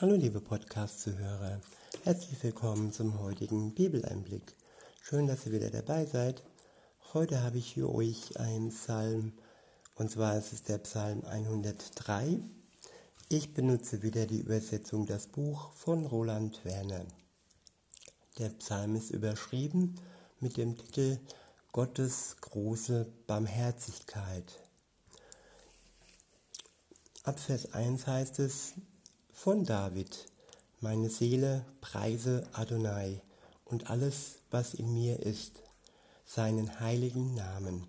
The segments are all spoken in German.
Hallo liebe Podcast-Zuhörer, herzlich willkommen zum heutigen Bibeleinblick. Schön, dass ihr wieder dabei seid. Heute habe ich für euch einen Psalm, und zwar ist es der Psalm 103. Ich benutze wieder die Übersetzung Das Buch von Roland Werner. Der Psalm ist überschrieben mit dem Titel Gottes große Barmherzigkeit. Ab Vers 1 heißt es, von David, meine Seele preise Adonai und alles, was in mir ist, seinen heiligen Namen.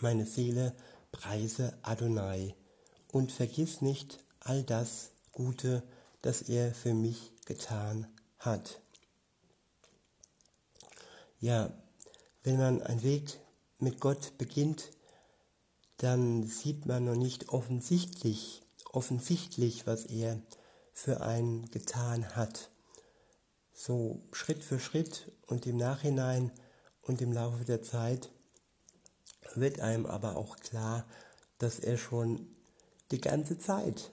Meine Seele preise Adonai und vergiss nicht all das Gute, das er für mich getan hat. Ja, wenn man einen Weg mit Gott beginnt, dann sieht man noch nicht offensichtlich, offensichtlich, was er für einen getan hat. So Schritt für Schritt und im Nachhinein und im Laufe der Zeit wird einem aber auch klar, dass er schon die ganze Zeit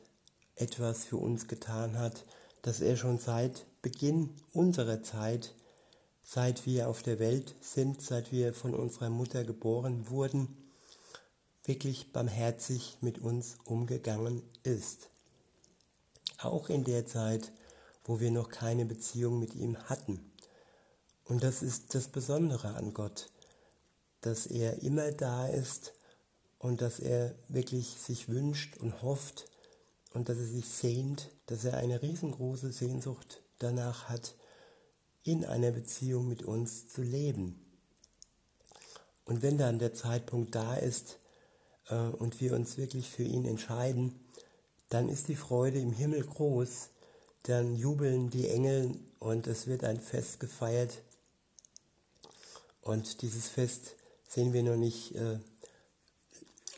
etwas für uns getan hat, dass er schon seit Beginn unserer Zeit, seit wir auf der Welt sind, seit wir von unserer Mutter geboren wurden, wirklich barmherzig mit uns umgegangen ist. Auch in der Zeit, wo wir noch keine Beziehung mit ihm hatten. Und das ist das Besondere an Gott, dass er immer da ist und dass er wirklich sich wünscht und hofft und dass er sich sehnt, dass er eine riesengroße Sehnsucht danach hat, in einer Beziehung mit uns zu leben. Und wenn dann der Zeitpunkt da ist, äh, und wir uns wirklich für ihn entscheiden, dann ist die Freude im Himmel groß, dann jubeln die Engel und es wird ein Fest gefeiert. Und dieses Fest sehen wir noch nicht äh,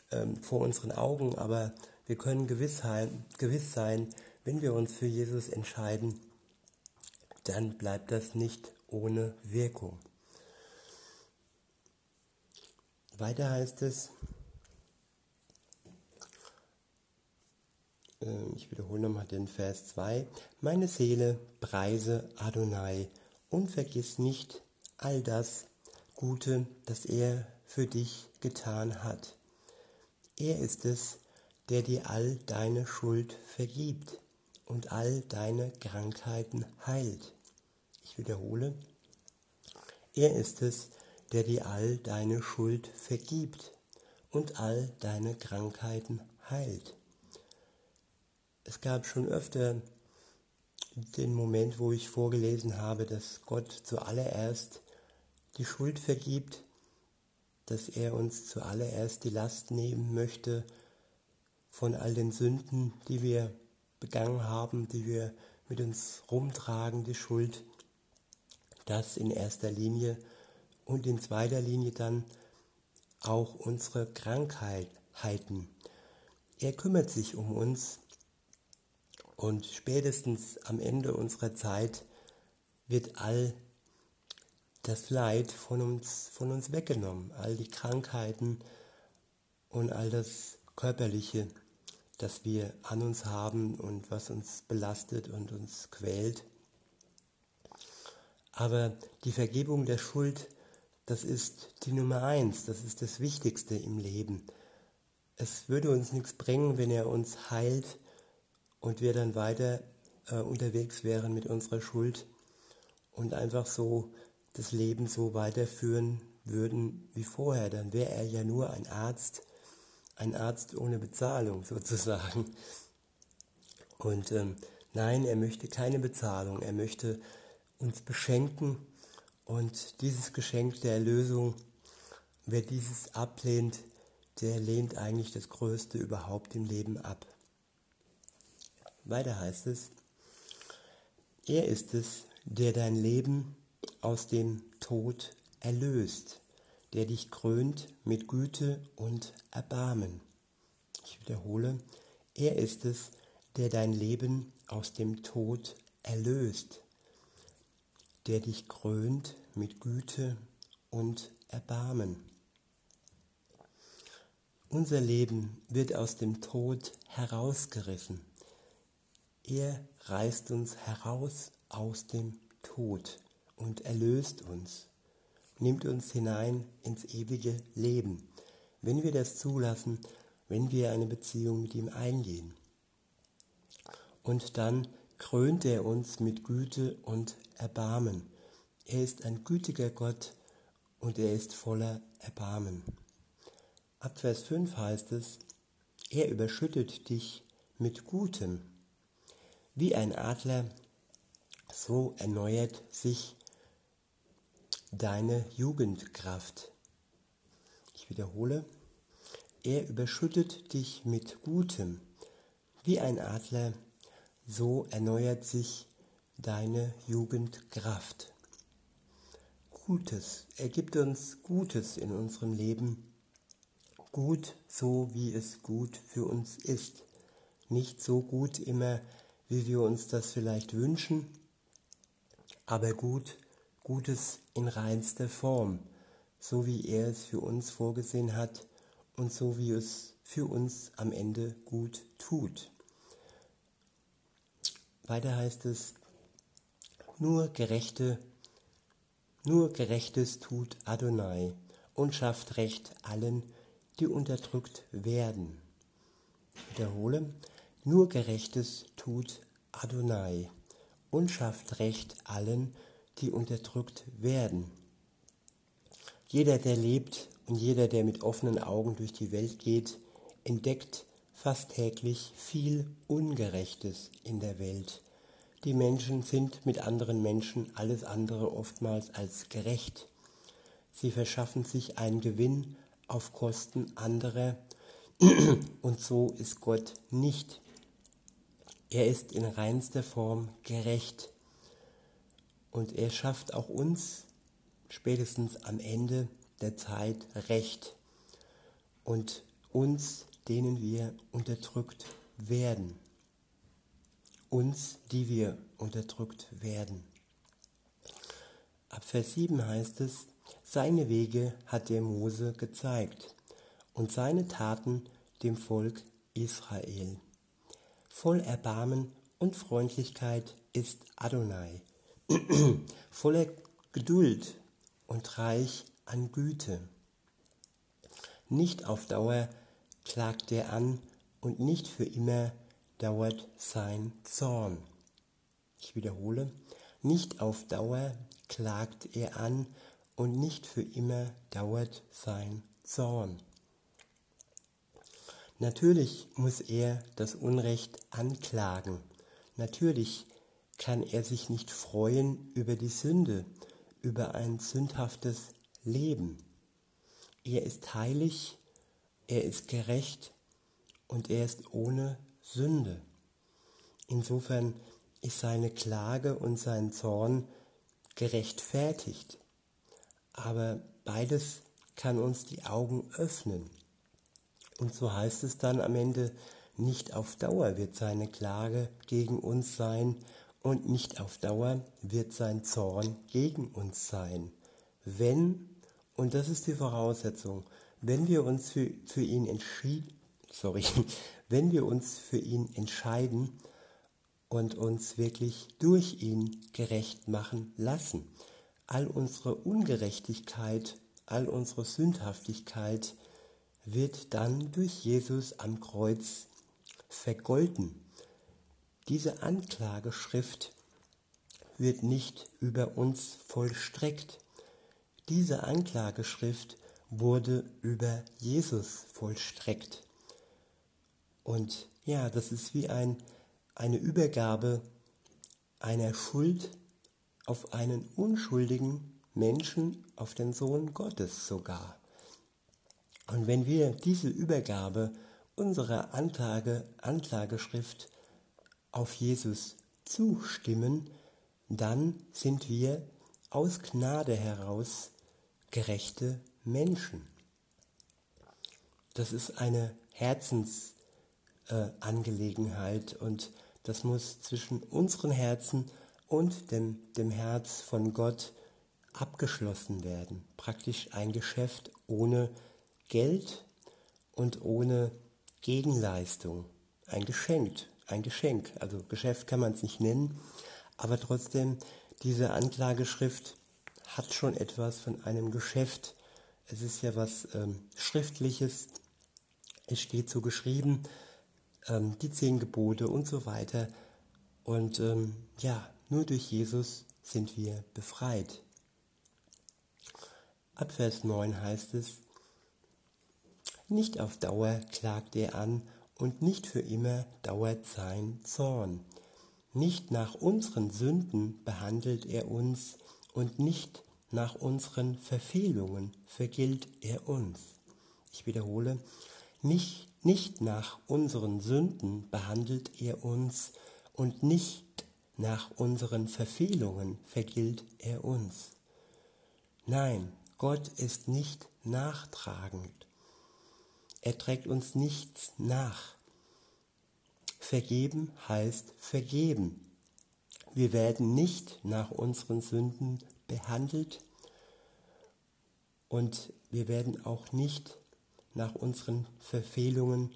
äh, vor unseren Augen, aber wir können gewiss, gewiss sein, wenn wir uns für Jesus entscheiden, dann bleibt das nicht ohne Wirkung. Weiter heißt es, ich wiederhole nochmal den Vers 2, meine Seele preise Adonai und vergiss nicht all das Gute, das er für dich getan hat. Er ist es, der dir all deine Schuld vergibt und all deine Krankheiten heilt. Ich wiederhole, er ist es, der dir all deine Schuld vergibt und all deine Krankheiten heilt es gab schon öfter den Moment, wo ich vorgelesen habe, dass Gott zuallererst die Schuld vergibt, dass er uns zuallererst die Last nehmen möchte von all den Sünden, die wir begangen haben, die wir mit uns rumtragen, die Schuld. Das in erster Linie und in zweiter Linie dann auch unsere Krankheiten. Er kümmert sich um uns und spätestens am Ende unserer Zeit wird all das Leid von uns, von uns weggenommen, all die Krankheiten und all das Körperliche, das wir an uns haben und was uns belastet und uns quält. Aber die Vergebung der Schuld, das ist die Nummer eins, das ist das Wichtigste im Leben. Es würde uns nichts bringen, wenn er uns heilt, und wir dann weiter äh, unterwegs wären mit unserer Schuld und einfach so das Leben so weiterführen würden wie vorher, dann wäre er ja nur ein Arzt, ein Arzt ohne Bezahlung sozusagen. Und ähm, nein, er möchte keine Bezahlung, er möchte uns beschenken und dieses Geschenk der Erlösung, wer dieses ablehnt, der lehnt eigentlich das Größte überhaupt im Leben ab. Weiter heißt es, er ist es, der dein Leben aus dem Tod erlöst, der dich krönt mit Güte und Erbarmen. Ich wiederhole, er ist es, der dein Leben aus dem Tod erlöst, der dich krönt mit Güte und Erbarmen. Unser Leben wird aus dem Tod herausgerissen. Er reißt uns heraus aus dem Tod und erlöst uns, nimmt uns hinein ins ewige Leben, wenn wir das zulassen, wenn wir eine Beziehung mit ihm eingehen. Und dann krönt er uns mit Güte und Erbarmen. Er ist ein gütiger Gott und er ist voller Erbarmen. Ab Vers 5 heißt es, er überschüttet dich mit Gutem. Wie ein Adler, so erneuert sich deine Jugendkraft. Ich wiederhole, er überschüttet dich mit Gutem. Wie ein Adler, so erneuert sich deine Jugendkraft. Gutes, er gibt uns Gutes in unserem Leben. Gut so, wie es gut für uns ist. Nicht so gut immer, wie wir uns das vielleicht wünschen, aber gut, Gutes in reinster Form, so wie er es für uns vorgesehen hat und so wie es für uns am Ende gut tut. Weiter heißt es, nur Gerechte, nur Gerechtes tut Adonai und schafft Recht allen, die unterdrückt werden. Wiederhole, nur Gerechtes tut Adonai und schafft Recht allen, die unterdrückt werden. Jeder, der lebt und jeder, der mit offenen Augen durch die Welt geht, entdeckt fast täglich viel Ungerechtes in der Welt. Die Menschen sind mit anderen Menschen alles andere oftmals als gerecht. Sie verschaffen sich einen Gewinn auf Kosten anderer und so ist Gott nicht. Er ist in reinster Form gerecht und er schafft auch uns spätestens am Ende der Zeit Recht und uns, denen wir unterdrückt werden. Uns, die wir unterdrückt werden. Ab Vers 7 heißt es, seine Wege hat der Mose gezeigt und seine Taten dem Volk Israel. Voll Erbarmen und Freundlichkeit ist Adonai, voller Geduld und reich an Güte. Nicht auf Dauer klagt er an und nicht für immer dauert sein Zorn. Ich wiederhole, nicht auf Dauer klagt er an und nicht für immer dauert sein Zorn. Natürlich muss er das Unrecht anklagen. Natürlich kann er sich nicht freuen über die Sünde, über ein sündhaftes Leben. Er ist heilig, er ist gerecht und er ist ohne Sünde. Insofern ist seine Klage und sein Zorn gerechtfertigt. Aber beides kann uns die Augen öffnen. Und so heißt es dann am Ende, nicht auf Dauer wird seine Klage gegen uns sein und nicht auf Dauer wird sein Zorn gegen uns sein. Wenn, und das ist die Voraussetzung, wenn wir uns für, für ihn entschieden, sorry, wenn wir uns für ihn entscheiden und uns wirklich durch ihn gerecht machen lassen. All unsere Ungerechtigkeit, all unsere Sündhaftigkeit wird dann durch Jesus am Kreuz vergolten. Diese Anklageschrift wird nicht über uns vollstreckt. Diese Anklageschrift wurde über Jesus vollstreckt. Und ja, das ist wie ein, eine Übergabe einer Schuld auf einen unschuldigen Menschen, auf den Sohn Gottes sogar. Und wenn wir diese Übergabe unserer Anklage, Anklageschrift auf Jesus zustimmen, dann sind wir aus Gnade heraus gerechte Menschen. Das ist eine Herzens äh, und das muss zwischen unseren Herzen und dem, dem Herz von Gott abgeschlossen werden. Praktisch ein Geschäft ohne Geld und ohne Gegenleistung. Ein Geschenk, ein Geschenk. Also Geschäft kann man es nicht nennen, aber trotzdem, diese Anklageschrift hat schon etwas von einem Geschäft. Es ist ja was ähm, Schriftliches. Es steht so geschrieben, ähm, die zehn Gebote und so weiter. Und ähm, ja, nur durch Jesus sind wir befreit. Ab Vers 9 heißt es, nicht auf Dauer klagt er an und nicht für immer dauert sein Zorn. Nicht nach unseren Sünden behandelt er uns und nicht nach unseren Verfehlungen vergilt er uns. Ich wiederhole, nicht, nicht nach unseren Sünden behandelt er uns und nicht nach unseren Verfehlungen vergilt er uns. Nein, Gott ist nicht nachtragend. Er trägt uns nichts nach. Vergeben heißt vergeben. Wir werden nicht nach unseren Sünden behandelt und wir werden auch nicht nach unseren Verfehlungen,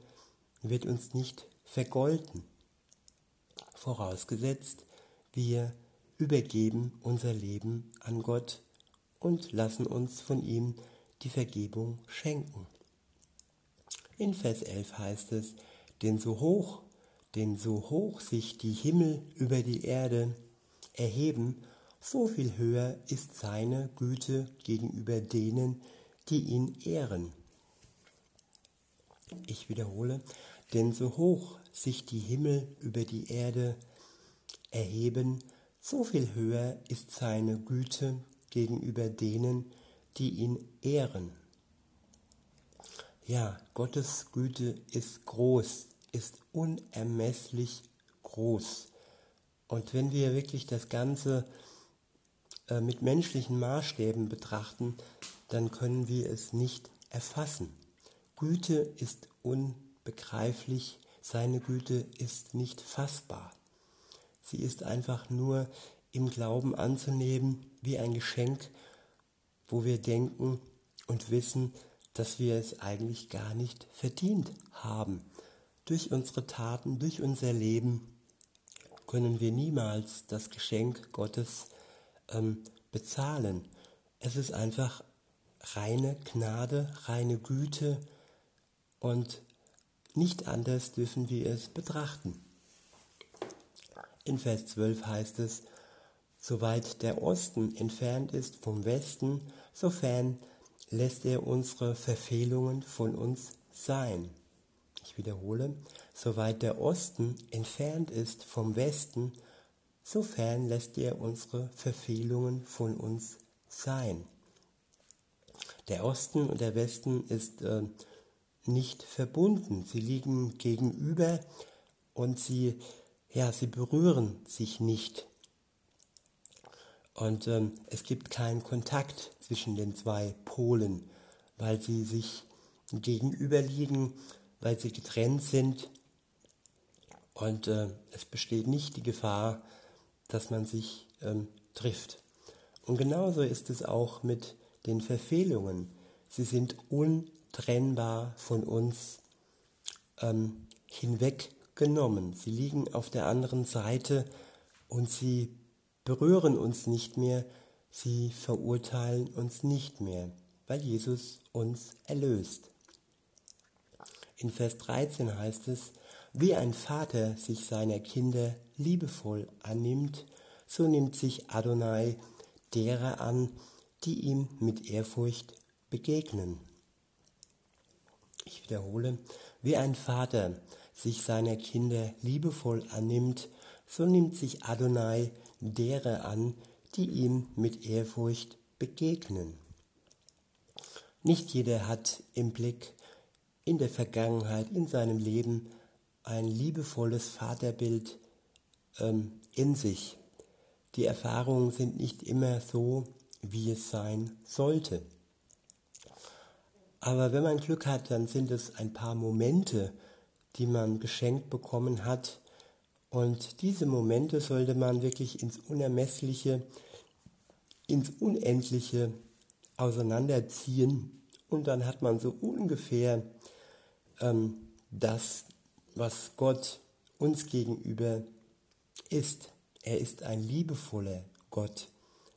wird uns nicht vergolten. Vorausgesetzt, wir übergeben unser Leben an Gott und lassen uns von ihm die Vergebung schenken. In Vers 11 heißt es, denn so hoch, denn so hoch sich die Himmel über die Erde erheben, so viel höher ist seine Güte gegenüber denen, die ihn ehren. Ich wiederhole, denn so hoch sich die Himmel über die Erde erheben, so viel höher ist seine Güte gegenüber denen, die ihn ehren. Ja, Gottes Güte ist groß, ist unermesslich groß. Und wenn wir wirklich das Ganze äh, mit menschlichen Maßstäben betrachten, dann können wir es nicht erfassen. Güte ist unbegreiflich, seine Güte ist nicht fassbar. Sie ist einfach nur im Glauben anzunehmen wie ein Geschenk, wo wir denken und wissen, dass wir es eigentlich gar nicht verdient haben. Durch unsere Taten, durch unser Leben können wir niemals das Geschenk Gottes ähm, bezahlen. Es ist einfach reine Gnade, reine Güte und nicht anders dürfen wir es betrachten. In Vers 12 heißt es, soweit der Osten entfernt ist vom Westen, sofern lässt er unsere Verfehlungen von uns sein. Ich wiederhole, soweit der Osten entfernt ist vom Westen, sofern lässt er unsere Verfehlungen von uns sein. Der Osten und der Westen ist äh, nicht verbunden. Sie liegen gegenüber und sie, ja, sie berühren sich nicht. Und ähm, es gibt keinen Kontakt zwischen den zwei Polen, weil sie sich gegenüberliegen, weil sie getrennt sind. Und äh, es besteht nicht die Gefahr, dass man sich ähm, trifft. Und genauso ist es auch mit den Verfehlungen. Sie sind untrennbar von uns ähm, hinweggenommen. Sie liegen auf der anderen Seite und sie berühren uns nicht mehr, sie verurteilen uns nicht mehr, weil Jesus uns erlöst. In Vers 13 heißt es, wie ein Vater sich seiner Kinder liebevoll annimmt, so nimmt sich Adonai derer an, die ihm mit Ehrfurcht begegnen. Ich wiederhole, wie ein Vater sich seiner Kinder liebevoll annimmt, so nimmt sich Adonai derer an, die ihm mit Ehrfurcht begegnen. Nicht jeder hat im Blick in der Vergangenheit, in seinem Leben ein liebevolles Vaterbild ähm, in sich. Die Erfahrungen sind nicht immer so, wie es sein sollte. Aber wenn man Glück hat, dann sind es ein paar Momente, die man geschenkt bekommen hat, und diese Momente sollte man wirklich ins Unermessliche, ins Unendliche auseinanderziehen und dann hat man so ungefähr ähm, das, was Gott uns gegenüber ist. Er ist ein liebevoller Gott,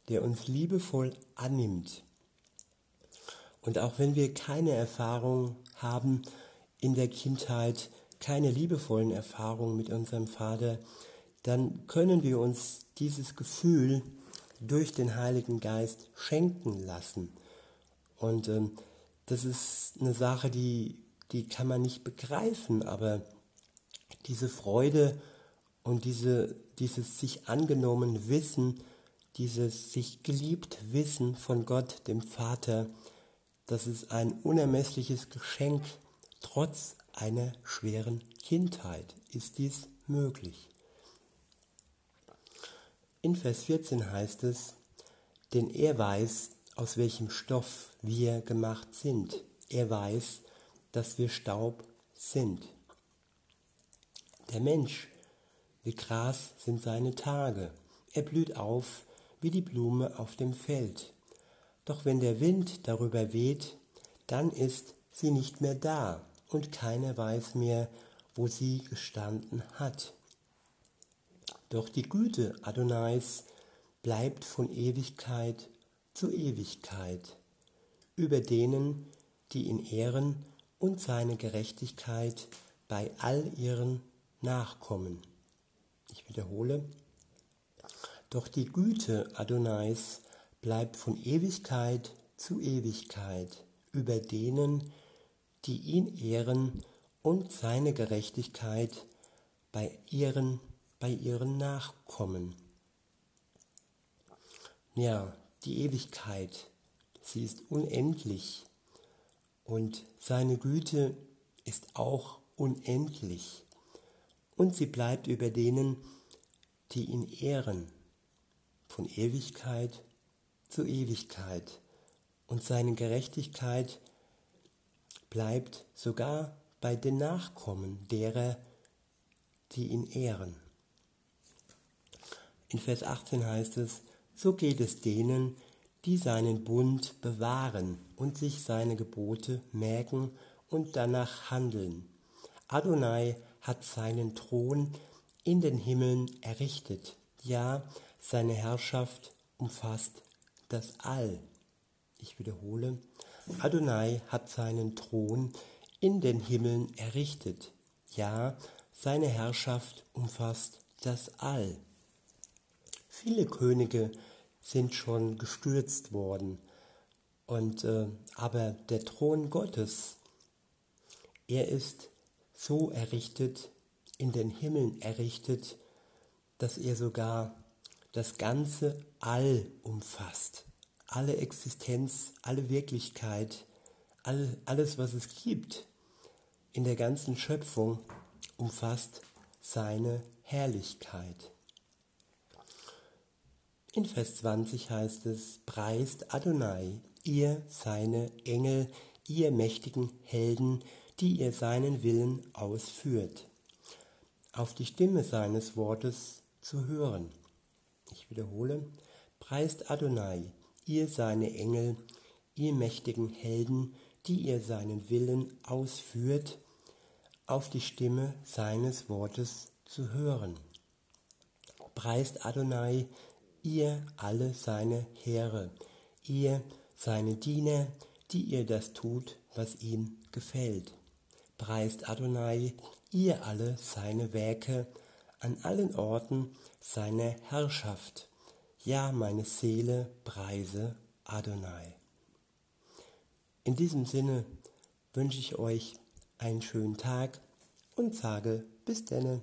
der uns liebevoll annimmt. Und auch wenn wir keine Erfahrung haben in der Kindheit, keine liebevollen Erfahrungen mit unserem Vater, dann können wir uns dieses Gefühl durch den Heiligen Geist schenken lassen. Und ähm, das ist eine Sache, die, die kann man nicht begreifen, aber diese Freude und diese, dieses sich angenommen Wissen, dieses sich geliebt Wissen von Gott, dem Vater, das ist ein unermessliches Geschenk. Trotz einer schweren Kindheit ist dies möglich. In Vers 14 heißt es, denn er weiß, aus welchem Stoff wir gemacht sind. Er weiß, dass wir Staub sind. Der Mensch, wie Gras sind seine Tage. Er blüht auf wie die Blume auf dem Feld. Doch wenn der Wind darüber weht, dann ist sie nicht mehr da und keiner weiß mehr, wo sie gestanden hat. Doch die Güte Adonais bleibt von Ewigkeit zu Ewigkeit über denen, die ihn ehren und seine Gerechtigkeit bei all ihren Nachkommen. Ich wiederhole, doch die Güte Adonais bleibt von Ewigkeit zu Ewigkeit über denen, die ihn ehren und seine Gerechtigkeit bei ihren bei ihren Nachkommen. Ja, die Ewigkeit, sie ist unendlich und seine Güte ist auch unendlich und sie bleibt über denen, die ihn ehren, von Ewigkeit zu Ewigkeit und seine Gerechtigkeit bleibt sogar bei den Nachkommen derer, die ihn ehren. In Vers 18 heißt es, so geht es denen, die seinen Bund bewahren und sich seine Gebote merken und danach handeln. Adonai hat seinen Thron in den Himmeln errichtet. Ja, seine Herrschaft umfasst das All. Ich wiederhole, Adonai hat seinen Thron in den Himmeln errichtet. Ja, seine Herrschaft umfasst das All. Viele Könige sind schon gestürzt worden. Und, äh, aber der Thron Gottes, er ist so errichtet, in den Himmeln errichtet, dass er sogar das ganze All umfasst. Alle Existenz, alle Wirklichkeit, all, alles, was es gibt in der ganzen Schöpfung, umfasst seine Herrlichkeit. In Vers 20 heißt es, preist Adonai, ihr seine Engel, ihr mächtigen Helden, die ihr seinen Willen ausführt, auf die Stimme seines Wortes zu hören. Ich wiederhole, preist Adonai, ihr seine Engel, ihr mächtigen Helden, die ihr seinen Willen ausführt, auf die Stimme seines Wortes zu hören. Preist Adonai, ihr alle seine Heere, ihr seine Diener, die ihr das tut, was ihm gefällt. Preist Adonai, ihr alle seine Werke, an allen Orten seine Herrschaft. Ja, meine Seele preise Adonai. In diesem Sinne wünsche ich euch einen schönen Tag und sage bis denne.